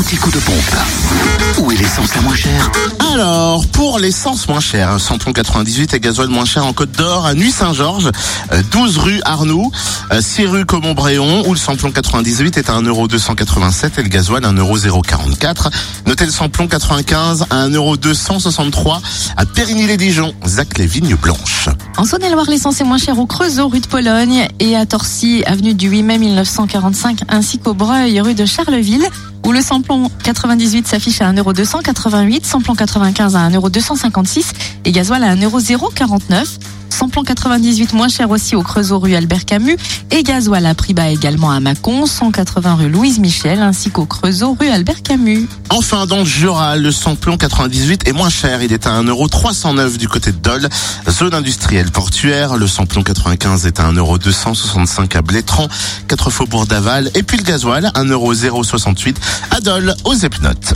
l'anti-coup de pompe. Où est l'essence la moins chère Alors, pour l'essence moins chère, samplon 98 et gasoil moins cher en Côte d'Or, à Nuit-Saint-Georges, euh, 12 rue Arnoux, euh, 6 rue Comont-Bréon, où le samplon 98 est à 1,287€ et le gasoil à 1,044€. Notez le samplon 95 à 1,263€ à Périgny-les-Dijon, Zac les Vignes Blanches. En Saône-et-Loire, l'essence est moins chère au Creusot, rue de Pologne, et à Torcy, avenue du 8 mai 1945, ainsi qu'au Breuil, rue de Charleville, où le samplon 98 s'affiche à 1,288€, samplon 95 à 1,256€ et gasoil à 1,049€. Samplon 98 moins cher aussi au Creusot rue Albert Camus et gasoil à prix bas également à Mâcon, 180 rue Louise Michel ainsi qu'au Creusot rue Albert Camus. Enfin, dans le Jura, le samplon 98 est moins cher. Il est à 1,309€ du côté de Dole. Zone industrielle portuaire, le samplon 95 est à 1,265€ à Blétran, 4 faubourg d'Aval. Et puis le gasoil, 1,068€ à Dole, aux Epnotes.